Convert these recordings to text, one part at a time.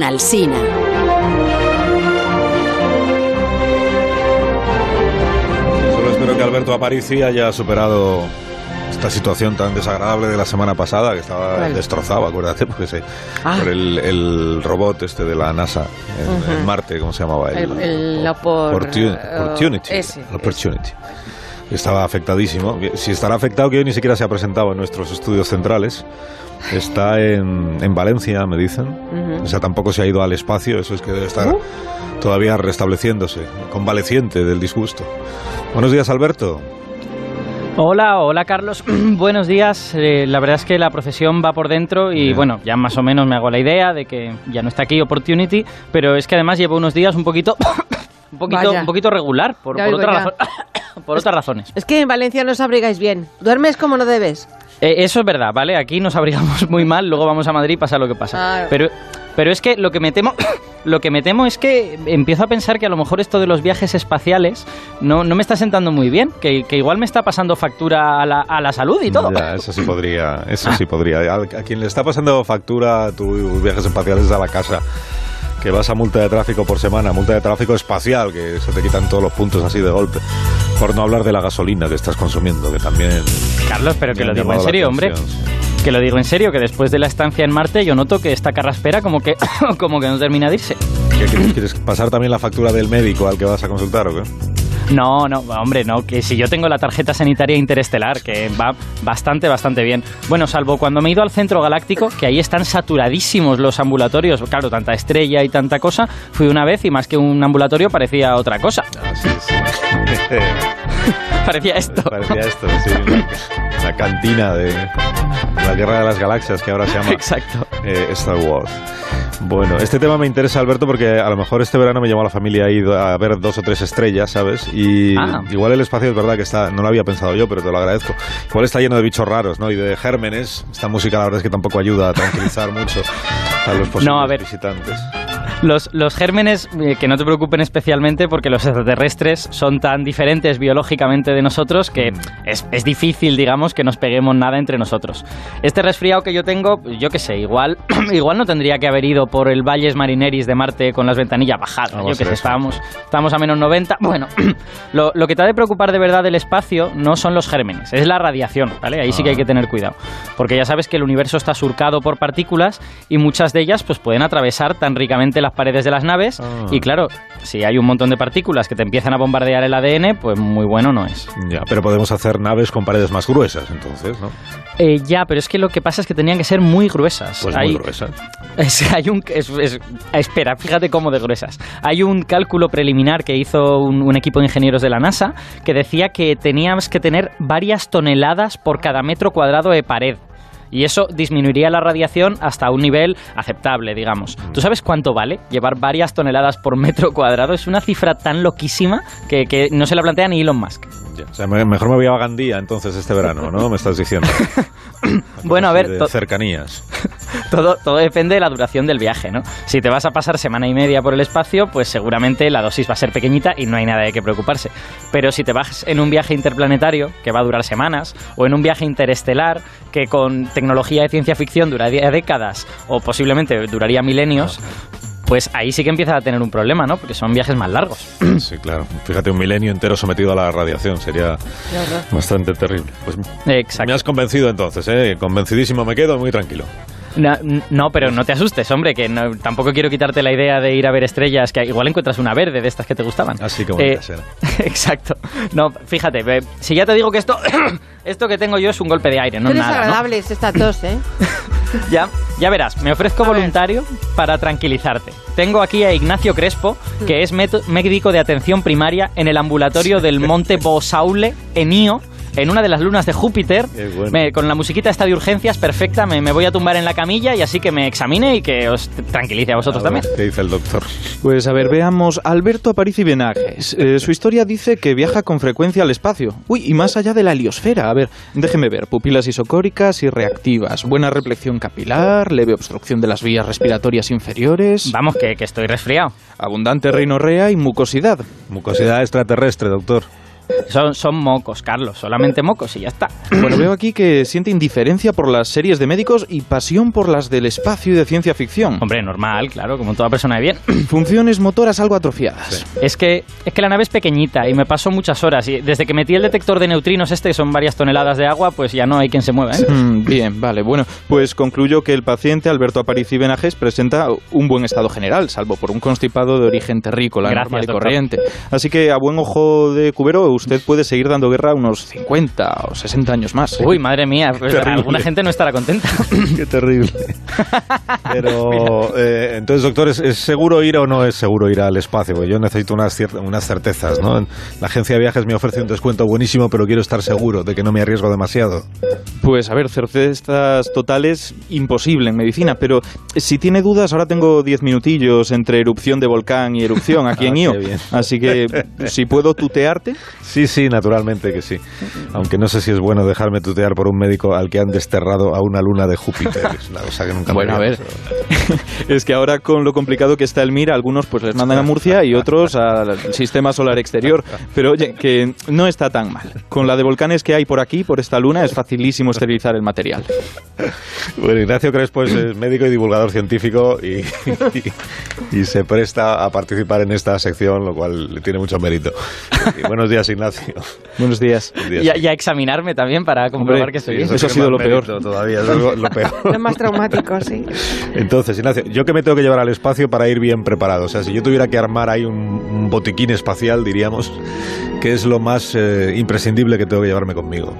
con Alsina. Solo espero que Alberto Aparici haya superado esta situación tan desagradable de la semana pasada, que estaba ¿Cuál? destrozado, acuérdate, porque se, Ah. por el, el robot este de la NASA en, en Ujú. Marte, ¿cómo se llamaba? El- el opor- Opportun- eh, Opportunity. ese, el Opportunity. Estaba afectadísimo. Si estará afectado, que hoy ni siquiera se ha presentado en nuestros estudios centrales. Está en, en Valencia, me dicen. O sea, tampoco se ha ido al espacio. Eso es que debe estar Uh. todavía restableciéndose, convaleciente del disgusto. Buenos días, Alberto. Hola, hola Carlos. Buenos días. Eh, la verdad es que la profesión va por dentro y Bien. bueno, ya más o menos me hago la idea de que ya no está aquí Opportunity, pero es que además llevo unos días un poquito, un poquito, Vaya. un poquito regular por, por, otra ya. razón- por otras razones. Es que en Valencia no os abrigáis bien. Duermes como no debes. Eh, eso es verdad, ¿vale? Aquí nos abrigamos muy mal, luego vamos a Madrid y pasa lo que pasa. Ah. Pero, pero es que lo que me temo, lo que me temo es que empiezo a pensar que a lo mejor esto de los viajes espaciales no, no me está sentando muy bien, que, que igual me está pasando factura a la, a la salud y todo. Ya, eso sí podría, eso sí podría. A, a quien le está pasando factura a tus viajes espaciales es a la casa. Que vas a multa de tráfico por semana, multa de tráfico espacial, que se te quitan todos los puntos así de golpe. Por no hablar de la gasolina que estás consumiendo, que también. Carlos, pero que lo digo en serio, hombre. Que lo digo en serio, que después de la estancia en Marte yo noto que esta carraspera como que, como que no termina de irse. ¿Qué, quieres- ¿Quieres pasar también la factura del médico al que vas a consultar o qué? No, no, hombre, no, que si yo tengo la tarjeta sanitaria interestelar, que va bastante, bastante bien. Bueno, salvo cuando me he ido al centro galáctico, que ahí están saturadísimos los ambulatorios. Claro, tanta estrella y tanta cosa. Fui una vez y más que un ambulatorio parecía otra cosa. Ah, sí, sí. Parecía esto. Parecía esto, sí. La, la cantina de la Guerra de las Galaxias, que ahora se llama Exacto. eh, Star Wars. Bueno, este tema me interesa, Alberto, porque a lo mejor este verano me llamó a la familia a ir a ver dos o tres estrellas, ¿sabes? Y Ah. igual el espacio es verdad que está, no lo había pensado yo, pero te lo agradezco. Igual está lleno de bichos raros, ¿no? Y de gérmenes. Esta música, la verdad es que tampoco ayuda a tranquilizar mucho a los posibles No, a ver. visitantes. Los, los gérmenes, eh, que no te preocupen especialmente porque los extraterrestres son tan diferentes biológicamente de nosotros que es, es difícil, digamos, que nos peguemos nada entre nosotros. Este resfriado que yo tengo, yo qué sé, igual, igual no tendría que haber ido por el Valles Marineris de Marte con las ventanillas bajadas. Vamos yo a qué sé, estábamos, estábamos a menos 90. Bueno, lo, lo que te ha de preocupar de verdad del espacio no son los gérmenes, es la radiación, ¿vale? Ahí sí que hay Ah. que tener cuidado. Porque ya sabes que el universo está surcado por partículas y muchas de ellas pues pueden atravesar tan ricamente las paredes de las naves Ah. y claro, si hay un montón de partículas que te empiezan a bombardear el ADN, pues muy bueno no es. Ya, pero podemos hacer naves con paredes más gruesas, entonces, ¿no? Eh, ya, pero es que lo que pasa es que tenían que ser muy gruesas. Pues Hay- muy gruesas. Es- hay un, es- es- espera, fíjate cómo de gruesas. Hay un cálculo preliminar que hizo un, un equipo de de la NASA que decía que teníamos que tener varias toneladas por cada metro cuadrado de pared. Y eso disminuiría la radiación hasta un nivel aceptable, digamos. ¿Tú sabes cuánto vale llevar varias toneladas por metro cuadrado? Es una cifra tan loquísima que, que no se la plantea ni Elon Musk. O sea, mejor me voy a Gandía entonces este verano, ¿no? Me estás diciendo. Bueno, a ver, de cercanías. Todo, todo depende de la duración del viaje, ¿no? Si te vas a pasar semana y media por el espacio, pues seguramente la dosis va a ser pequeñita y no hay nada de qué preocuparse. Pero si te vas en un viaje interplanetario, que va a durar semanas, o en un viaje interestelar, que con tecnología de ciencia ficción duraría décadas, o posiblemente duraría milenios, pues ahí sí que empiezas a tener un problema, ¿no? Porque son viajes más largos. Sí, claro. Fíjate, un milenio entero sometido a la radiación sería bastante terrible. Pues me Exacto. has convencido entonces, ¿eh? Convencidísimo me quedo, muy tranquilo. No, no, pero no te asustes, hombre, que no- tampoco quiero quitarte la idea de ir a ver estrellas, que igual encuentras una verde de estas que te gustaban. Así como Eh, ser. Exacto. No, fíjate, si ya te digo que esto, esto que tengo yo es un golpe de aire, no es nada. ¿no? desagradable es esta tos, ¿eh? Ya, ya verás, me ofrezco A ver. voluntario para tranquilizarte. Tengo aquí a Ignacio Crespo, que es médico de atención primaria en el ambulatorio del Monte Bosaule, en Io, en una de las lunas de Júpiter. Qué bueno. Me- con la musiquita esta de urgencias perfecta, me, me voy a tumbar en la camilla y así que me examine y que os tranquilice a vosotros A ver, también. ¿Qué dice el doctor? Pues a ver, veamos. Alberto Aparici Benages. Eh, su historia dice que viaja con frecuencia al espacio. Uy, y más allá de la heliosfera. A ver, déjeme ver. Pupilas isocóricas y reactivas. Buena reflexión capilar, leve obstrucción de las vías respiratorias inferiores. Vamos, que, que estoy resfriado. Abundante rinorrea y mucosidad. Mucosidad extraterrestre, doctor. Son, son mocos, Carlos, solamente mocos y ya está. Bueno, veo aquí que siente indiferencia por las series de médicos y pasión por las del espacio y de ciencia ficción. Hombre, normal, claro, como toda persona de bien. Funciones motoras algo atrofiadas. Es que, es que la nave es pequeñita y me paso muchas horas. Y desde que metí el detector de neutrinos este, que son varias toneladas de agua, pues ya no hay quien se mueva. ¿eh? Mm, bien, vale. Bueno, pues concluyo que el paciente Alberto Aparici Benajes presenta un buen estado general, salvo por un constipado de origen terrícola, Gracias, normal y doctor. corriente. Así que a buen ojo de cubero, usted puede seguir dando guerra unos 50 o 60 años más. ¿eh? Uy, madre mía, pues alguna gente no estará contenta. Qué terrible. Pero, eh, entonces, doctor, ¿es, es seguro ir o no es seguro ir al espacio? Porque yo necesito unas, cier- unas certezas, ¿no? La agencia de viajes me ofrece un descuento buenísimo, pero quiero estar seguro de que no me arriesgo demasiado. Pues a ver, certezas totales, imposible en medicina, pero si tiene dudas, ahora tengo 10 minutillos entre erupción de volcán y erupción aquí en Ah, IO. qué bien. Así que si puedo tutearte, Sí, sí, naturalmente que sí. Aunque no sé si es bueno dejarme tutear por un médico al que han desterrado a una luna de Júpiter. Es una cosa que nunca me Bueno, a ver. es que ahora con lo complicado que está el MIR, algunos pues les mandan a Murcia y otros al sistema solar exterior. Pero oye, que no está tan mal. Con la de volcanes que hay por aquí, por esta luna, es facilísimo esterilizar el material. Bueno, Ignacio Crespo es médico y divulgador científico y, y- y se presta a participar en esta sección, lo cual le tiene mucho mérito. Y buenos días, Ignacio. Buenos días. Buenos días. y, a- y a examinarme también para comprobar Hombre, que soy Sí, bien. eso ha sido lo peor. Todavía es lo peor. Lo más traumático, sí. Entonces, Ignacio, ¿yo qué me tengo que llevar al espacio para ir bien preparado? O sea, si yo tuviera que armar ahí un, un botiquín espacial, diríamos, ¿qué es lo más eh, imprescindible que tengo que llevarme conmigo?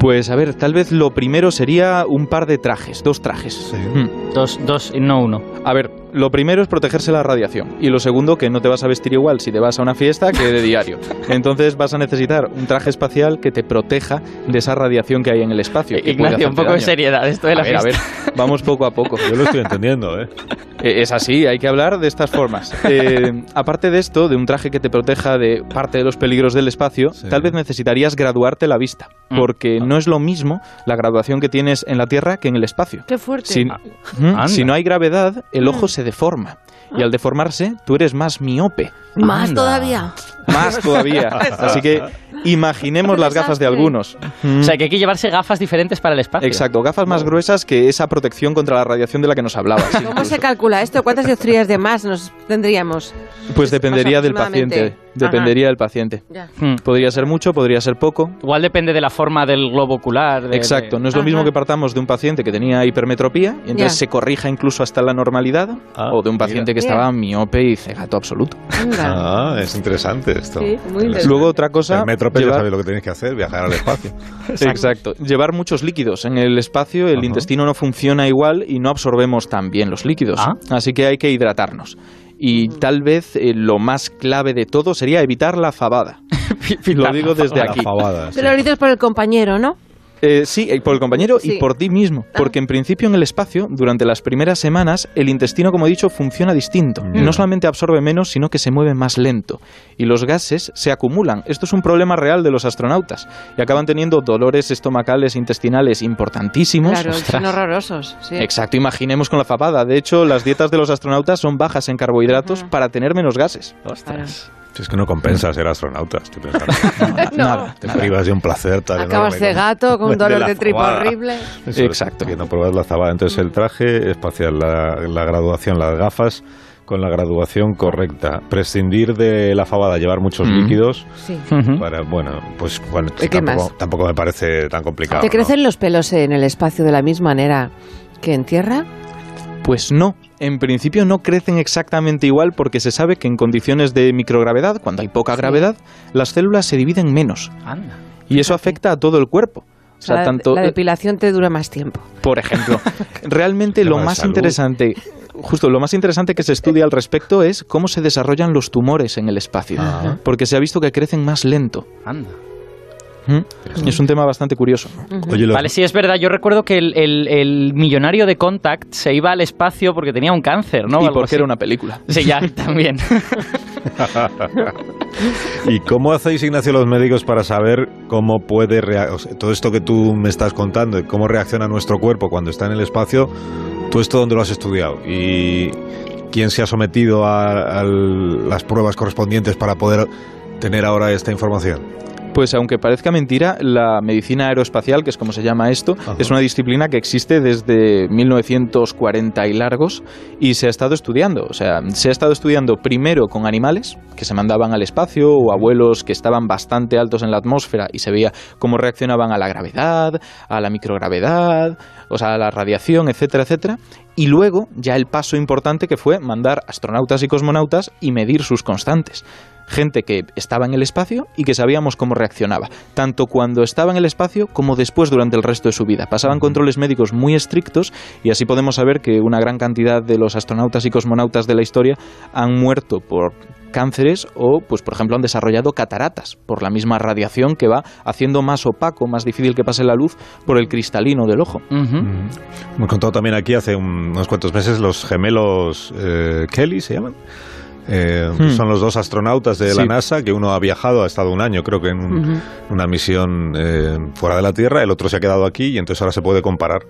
Pues a ver, tal vez lo primero sería un par de trajes, dos trajes. Sí. Hmm. Dos, dos y no uno. A ver, lo primero es protegerse la radiación y lo segundo que no te vas a vestir igual si te vas a una fiesta que de diario. Entonces vas a necesitar un traje espacial que te proteja de esa radiación que hay en el espacio. que puede Ignacio, un poco de daño. seriedad. Esto de la A ver, a ver, fiesta. vamos poco a poco. Yo lo estoy entendiendo, ¿eh? Eh, Es así, hay que hablar de estas formas. Eh, aparte de esto, de un traje que te proteja de parte de los peligros del espacio, Sí. tal vez necesitarías graduarte la vista, Mm. porque no es lo mismo la graduación que tienes en la Tierra que en el espacio. Qué fuerte. Si, Ah, anda. Si no hay gravedad, el ojo Mm. Se deforma. Y al deformarse, tú eres más miope. Más Anda. todavía. Más todavía. Así que imaginemos las gafas de algunos. O sea, que hay que llevarse gafas diferentes para el espacio. Exacto, gafas más gruesas que esa protección contra la radiación de la que nos hablabas. ¿Cómo se calcula esto? ¿Cuántas dioptrías de más nos tendríamos? Pues dependería del paciente. Dependería del paciente. Ya. Hmm. Podría ser mucho, podría ser poco. Igual depende de la forma del globo ocular. de- Exacto, no es lo Ajá. mismo que partamos de un paciente que tenía hipermetropía y entonces Ya. se corrija incluso hasta la normalidad Ah, o de un paciente que estaba miope y cegato absoluto. Ah, es interesante esto. Sí, muy interesante. Luego otra cosa, El metro ya llevar- sabéis lo que tenéis que hacer, viajar al espacio. Exacto. Llevar muchos líquidos. En el espacio el Ajá. intestino no funciona igual y no absorbemos tan bien los líquidos. Ah. Así que hay que hidratarnos. Y tal vez eh, lo más clave de todo sería evitar la fabada. Lo digo desde La aquí. fabada, lo dices por el compañero, ¿no? Eh, sí, eh, por el compañero Sí. y por ti mismo. Ah. Porque en principio en el espacio, durante las primeras semanas, el intestino, como he dicho, funciona distinto. Mm. No solamente absorbe menos, sino que se mueve más lento. Y los gases se acumulan. Esto es un problema real de los astronautas. Y acaban teniendo dolores estomacales, intestinales importantísimos. Claro, son horrorosos. Sí. Exacto, imaginemos con la fabada. De hecho, las dietas de los astronautas son bajas en carbohidratos para tener menos gases. Ostras. Si es que no compensa ser astronauta, estoy pensando. No. Nada. Te privas de un placer tan Acabas enorme cegato con un de dolor de tripa fabada. horrible. Eso es, Exacto. Que no pruebas la zabada. Entonces, el traje espacial, la, la graduación, las gafas con la graduación correcta. Prescindir de la fabada, llevar muchos Mm. líquidos Sí. Para, bueno, pues bueno, ¿Y qué tampoco, tampoco me parece tan complicado. ¿Te ¿no? crecen los pelos en el espacio de la misma manera que en tierra? Pues no. En principio no crecen exactamente igual porque se sabe que en condiciones de microgravedad, cuando hay poca Sí. gravedad, las células se dividen menos. Anda. Y eso afecta a todo el cuerpo. O sea, la, tanto, la depilación te dura más tiempo. por ejemplo, realmente lo más salud. interesante, justo lo más interesante que se estudia al respecto es cómo se desarrollan los tumores en el espacio, Ah. porque se ha visto que crecen más lento. Anda. ¿Mm? Es un tema bastante curioso. Oye, Vale, sí, es verdad. Yo recuerdo que el, el- el millonario de Contact se iba al espacio porque tenía un cáncer, ¿no? y Algo porque así. era una película. Sí, ya, también. ¿Y cómo hacéis, Ignacio, los médicos para saber cómo puede rea- o sea, todo esto que tú me estás contando, y cómo reacciona nuestro cuerpo cuando está en el espacio? ¿Tú esto dónde lo has estudiado? ¿Y quién se ha sometido a, a las pruebas correspondientes para poder tener ahora esta información? Pues aunque parezca mentira, la medicina aeroespacial, que es como se llama esto, Ajá. es una disciplina que existe desde 1940 y largos y se ha estado estudiando. O sea, se ha estado estudiando primero con animales que se mandaban al espacio o abuelos que estaban bastante altos en la atmósfera y se veía cómo reaccionaban a la gravedad, a la microgravedad, o sea, a la radiación, etcétera, etcétera. Y luego ya el paso importante que fue mandar astronautas y cosmonautas y medir sus constantes gente que estaba en el espacio y que sabíamos cómo reaccionaba, tanto cuando estaba en el espacio como después durante el resto de su vida. Pasaban controles médicos muy estrictos y así podemos saber que una gran cantidad de los astronautas y cosmonautas de la historia han muerto por cánceres o, pues por ejemplo, han desarrollado cataratas por la misma radiación que va haciendo más opaco, más difícil que pase la luz por el cristalino del ojo. Mm. Hemos contado también aquí hace un- unos cuantos meses los gemelos eh, Kelly, ¿se llaman? Eh, Hmm. Son los dos astronautas de la. NASA, que uno ha viajado, ha estado un año, creo que en un- una misión eh, fuera de la Tierra, el otro se ha quedado aquí y entonces ahora se puede comparar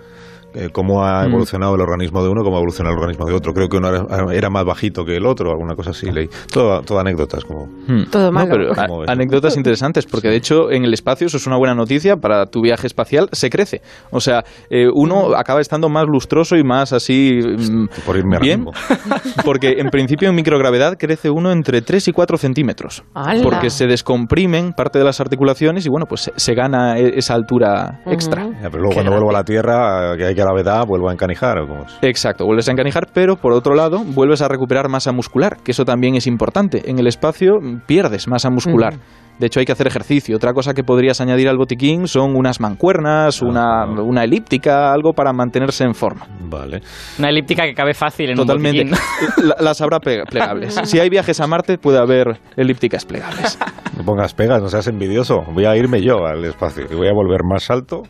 eh, cómo ha Mm. evolucionado el organismo de uno, cómo ha evolucionado el organismo de otro. Creo que uno era, era más bajito que el otro, alguna cosa así. Leí. Todo, todo anécdotas como... Hmm. Todo No, malo. pero a- anécdotas interesantes, porque de hecho en el espacio eso es una buena noticia para tu viaje espacial, se crece. O sea, eh, uno acaba estando más lustroso y más así mm, Por irme bien, porque en principio en microgravedad crece uno entre 3 y 4 centímetros, ¡Hala! porque se descomprimen parte de las articulaciones y bueno, pues se, se gana e- esa altura extra. Ya, pero luego Qué cuando vuelvo a la grande. Tierra, que hay gravedad, vuelvo a encanijar o cómo es. Exacto, vuelves a encanijar, pero por otro lado vuelves a recuperar masa muscular, que eso también es importante. En el espacio mm, pierdes masa muscular. De hecho, hay que hacer ejercicio. Otra cosa que podrías añadir al botiquín son unas mancuernas, una, Ajá. una elíptica, algo para mantenerse en forma. Vale. Una elíptica que cabe fácil en Totalmente. un botiquín. La- Las habrá plegables. Si hay viajes a Marte, puede haber elípticas plegables. No pongas pegas, no seas envidioso. Voy a irme yo al espacio y voy a volver más alto.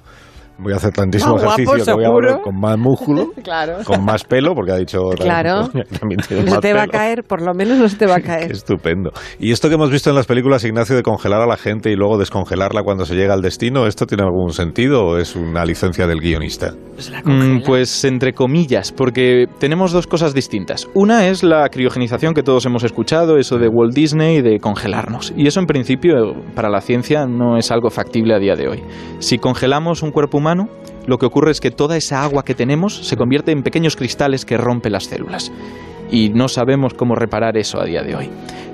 Voy a hacer tantísimo Más guapo, ejercicio que voy a volver con más músculo, Claro. con más pelo, porque ha dicho Claro. también No más te va a caer, por lo menos no se te va a Qué caer. estupendo. Y esto que hemos visto en las películas, Ignacio, de congelar a la gente y luego descongelarla cuando se llega al destino, ¿esto tiene algún sentido o es una licencia del guionista? Mm, Pues entre comillas, porque tenemos dos cosas distintas. Una es la criogenización que todos hemos escuchado, eso de Walt Disney, de congelarnos. Y eso en principio para la ciencia no es algo factible a día de hoy. Si congelamos un cuerpo humano, lo que ocurre es que toda esa agua que tenemos se convierte en pequeños cristales que rompen las células. Y no sabemos cómo reparar eso a día de hoy.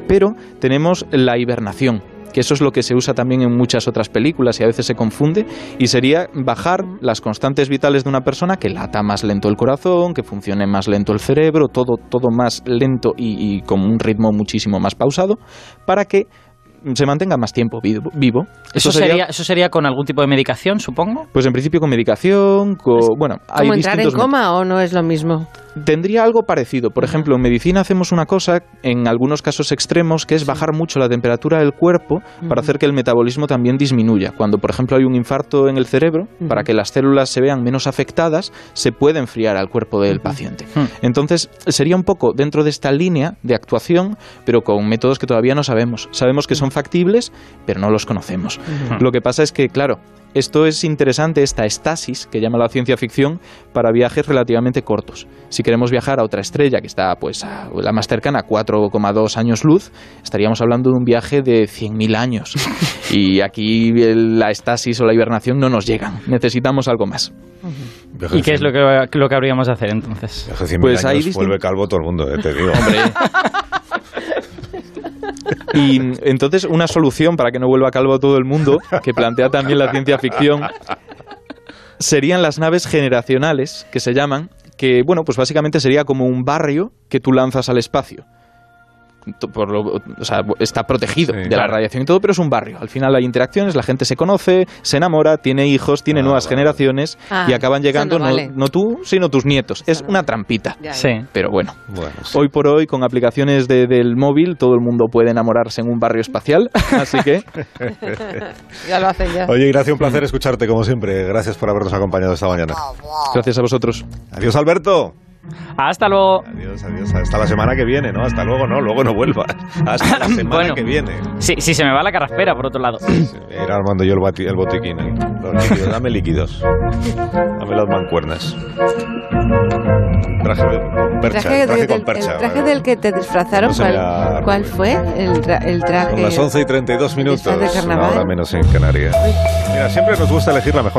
Pero tenemos la hibernación, que eso es lo que se usa también en muchas otras películas y a veces se confunde, y sería bajar las constantes vitales de una persona que lata más lento el corazón, que funcione más lento el cerebro, todo, todo más lento y, y con un ritmo muchísimo más pausado, para que se mantenga más tiempo vivo. vivo. Eso sería, eso sería con algún tipo de medicación, supongo. Pues en principio con medicación, con, bueno, hay ¿Cómo entrar en coma o no es lo mismo? Tendría algo parecido. Por ejemplo, en medicina hacemos una cosa, en algunos casos extremos, que es bajar mucho la temperatura del cuerpo para hacer que el metabolismo también disminuya. Cuando, por ejemplo, hay un infarto en el cerebro, para que las células se vean menos afectadas, se puede enfriar al cuerpo del paciente. Entonces, sería un poco dentro de esta línea de actuación, pero con métodos que todavía no sabemos. Sabemos que son factibles, pero no los conocemos. Lo que pasa es que, claro, esto es interesante, esta estasis que llama la ciencia ficción, para viajes relativamente cortos. Queremos viajar a otra estrella que está, pues, a- la más cercana, 4,2 años luz, estaríamos hablando de un viaje de 100.000 años. y aquí el- la estasis o la hibernación no nos llegan. Necesitamos algo más. Viaje ¿Y qué es lo que, lo que habríamos de hacer entonces? Viaje de 100.000 Pues hay años, vuelve calvo todo el mundo, eh, te digo. Hombre. Y entonces una solución para que no vuelva calvo todo el mundo, que plantea también la ciencia ficción, serían las naves generacionales, que se llaman, que bueno, pues básicamente sería como un barrio que tú lanzas al espacio. Por lo- o sea, está protegido Sí, de la radiación y todo, pero es un barrio. Al final hay interacciones, la gente se conoce, se enamora, tiene hijos, tiene Ah, nuevas vale. generaciones Ah, y acaban eso llegando no no, vale. no tú, sino tus nietos. Es una trampita. Ya, ya. Sí. Pero bueno, Bueno, sí. Hoy por hoy, con aplicaciones de- del móvil, todo el mundo puede enamorarse en un barrio espacial. Así que, Ya lo hacen ya. Oye, Ignacio, un placer escucharte como siempre. Gracias por habernos acompañado esta mañana. gracias a vosotros. Adiós, Alberto. Hasta luego. Adiós, adiós. Hasta la semana que viene, ¿no? Hasta luego, no, luego no vuelvas. Hasta la semana Bueno. que viene. Sí, sí, se me va la carraspera, por otro lado. Era armando yo el, bati- el botiquín. ¿eh? Los líquidos, dame líquidos. Dame las mancuernas. Traje de con percha, Traje traje del- con el percha. traje del que te disfrazaron, No ¿cuál, cuál fue? El, tra- el traje. Son las 11 y 32 el disfraz minutos. de carnaval. Una hora menos en Canarias. Mira, siempre nos gusta elegir la mejor